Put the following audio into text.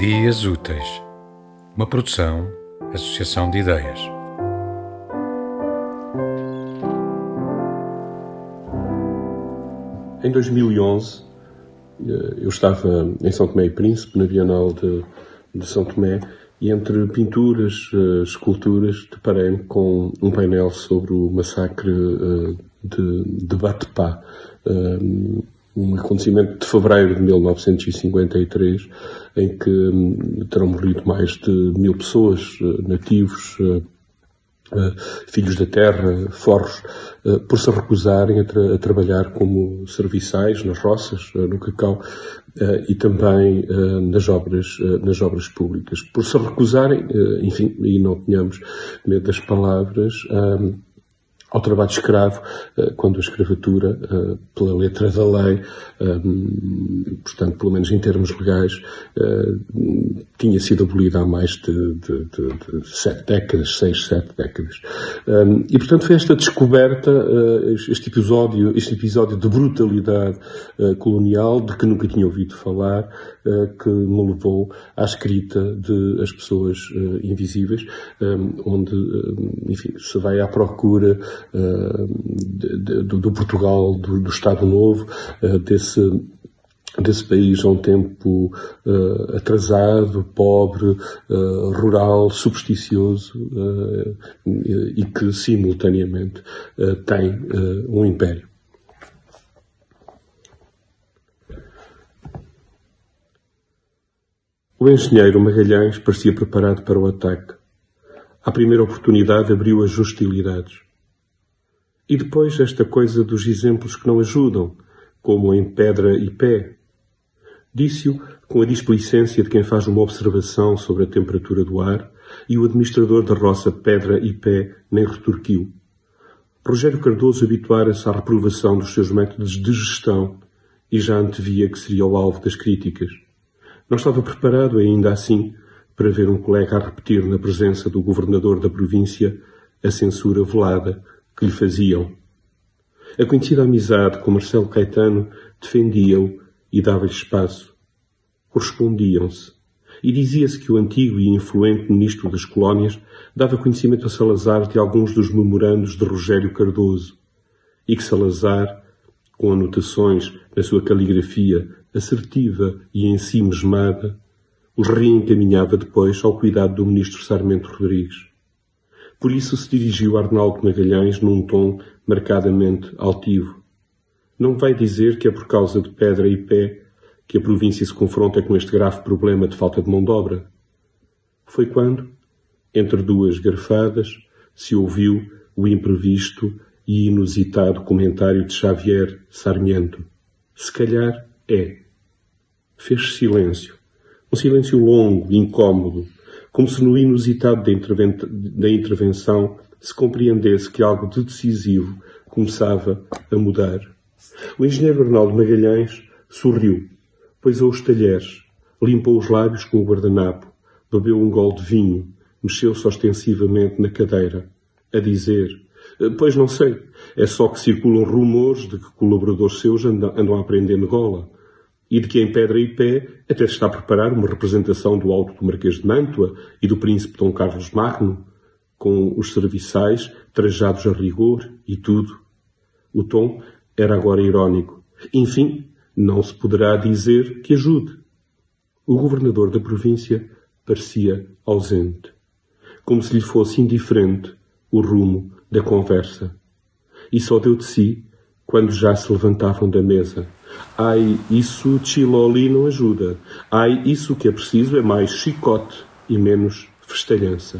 Dias Úteis, uma produção, associação de ideias. Em 2011, eh, eu estava em São Tomé e Príncipe, na Bienal de, de São Tomé, e entre pinturas, eh, esculturas, deparei-me com um painel sobre o massacre eh, de, de Batepá um acontecimento de fevereiro de 1953, em que hum, terão morrido mais de mil pessoas, eh, nativos, eh, eh, filhos da terra, forros, por se recusarem a, tra a, trabalhar como serviçais nas roças, no cacau e também nas obras, nas obras públicas. Por se recusarem, enfim, e não tenhamos medo das palavras, hum, ao trabalho escravo, eh, quando a escravatura, eh, pela letra da lei, eh, portanto, pelo menos em termos legais, tinha sido abolida há mais de, de, de, de sete décadas, seis, sete décadas. E, portanto, foi esta descoberta, este episódio, este episódio de brutalidade colonial, de que nunca tinha ouvido falar, que me levou à escrita de As Pessoas Invisíveis, onde, enfim, se vai à procura de, de, do Portugal, do, do Estado Novo, uh, desse desse país a um tempo uh, atrasado, pobre, uh, rural, supersticioso uh, e que simultaneamente tem um império. O engenheiro Magalhães parecia preparado para o ataque. À primeira oportunidade abriu as hostilidades. E depois esta coisa dos exemplos que não ajudam, como em pedra e pé. Disse-o com a displicência de quem faz uma observação sobre a temperatura do ar e o administrador da roça Pedra e Pé nem retorquiu. Rogério Cardoso habituara-se à reprovação dos seus métodos de gestão e já antevia que seria o alvo das críticas. Não estava preparado, ainda assim, para ver um colega a repetir na presença do governador da província a censura velada que lhe faziam. A conhecida amizade com Marcelo Caetano defendia-o e dava-lhe espaço. Correspondiam-se. E dizia-se que o antigo e influente ministro das colónias dava conhecimento a Salazar de alguns dos memorandos de Rogério Cardoso, e que Salazar, com anotações na sua caligrafia assertiva e em si mesmada, os reencaminhava depois ao cuidado do ministro Sarmento Rodrigues. Por isso se dirigiu a Arnaldo Magalhães num tom marcadamente altivo. Não vai dizer que é por causa de pedra e pé que a província se confronta com este grave problema de falta de mão de obra. Foi quando, entre duas garfadas, se ouviu o imprevisto e inusitado comentário de Xavier Sarmiento. Se calhar é. Fez silêncio. Um silêncio longo, incômodo, como se no inusitado da, da intervenção se compreendesse que algo de decisivo começava a mudar. O engenheiro Arnaldo Magalhães sorriu, pôs os talheres, limpou os lábios com o guardanapo, bebeu um gol de vinho, mexeu-se ostensivamente na cadeira, a dizer: Pois não sei, é só que circulam rumores de que colaboradores seus andam, andam a aprender Gola e de que em Pedra e Pé até se está a preparar uma representação do Alto do Marquês de Mantua e do Príncipe Dom Carlos Magno, com os serviçais trajados a rigor e tudo. O tom era agora irónico. Enfim, não se poderá dizer que ajude. O governador da província parecia ausente, como se lhe fosse indiferente o rumo da conversa, e só deu de si quando já se levantavam da mesa Ai, isso Chiloli não ajuda. Ai, isso que é preciso é mais chicote e menos festalhança.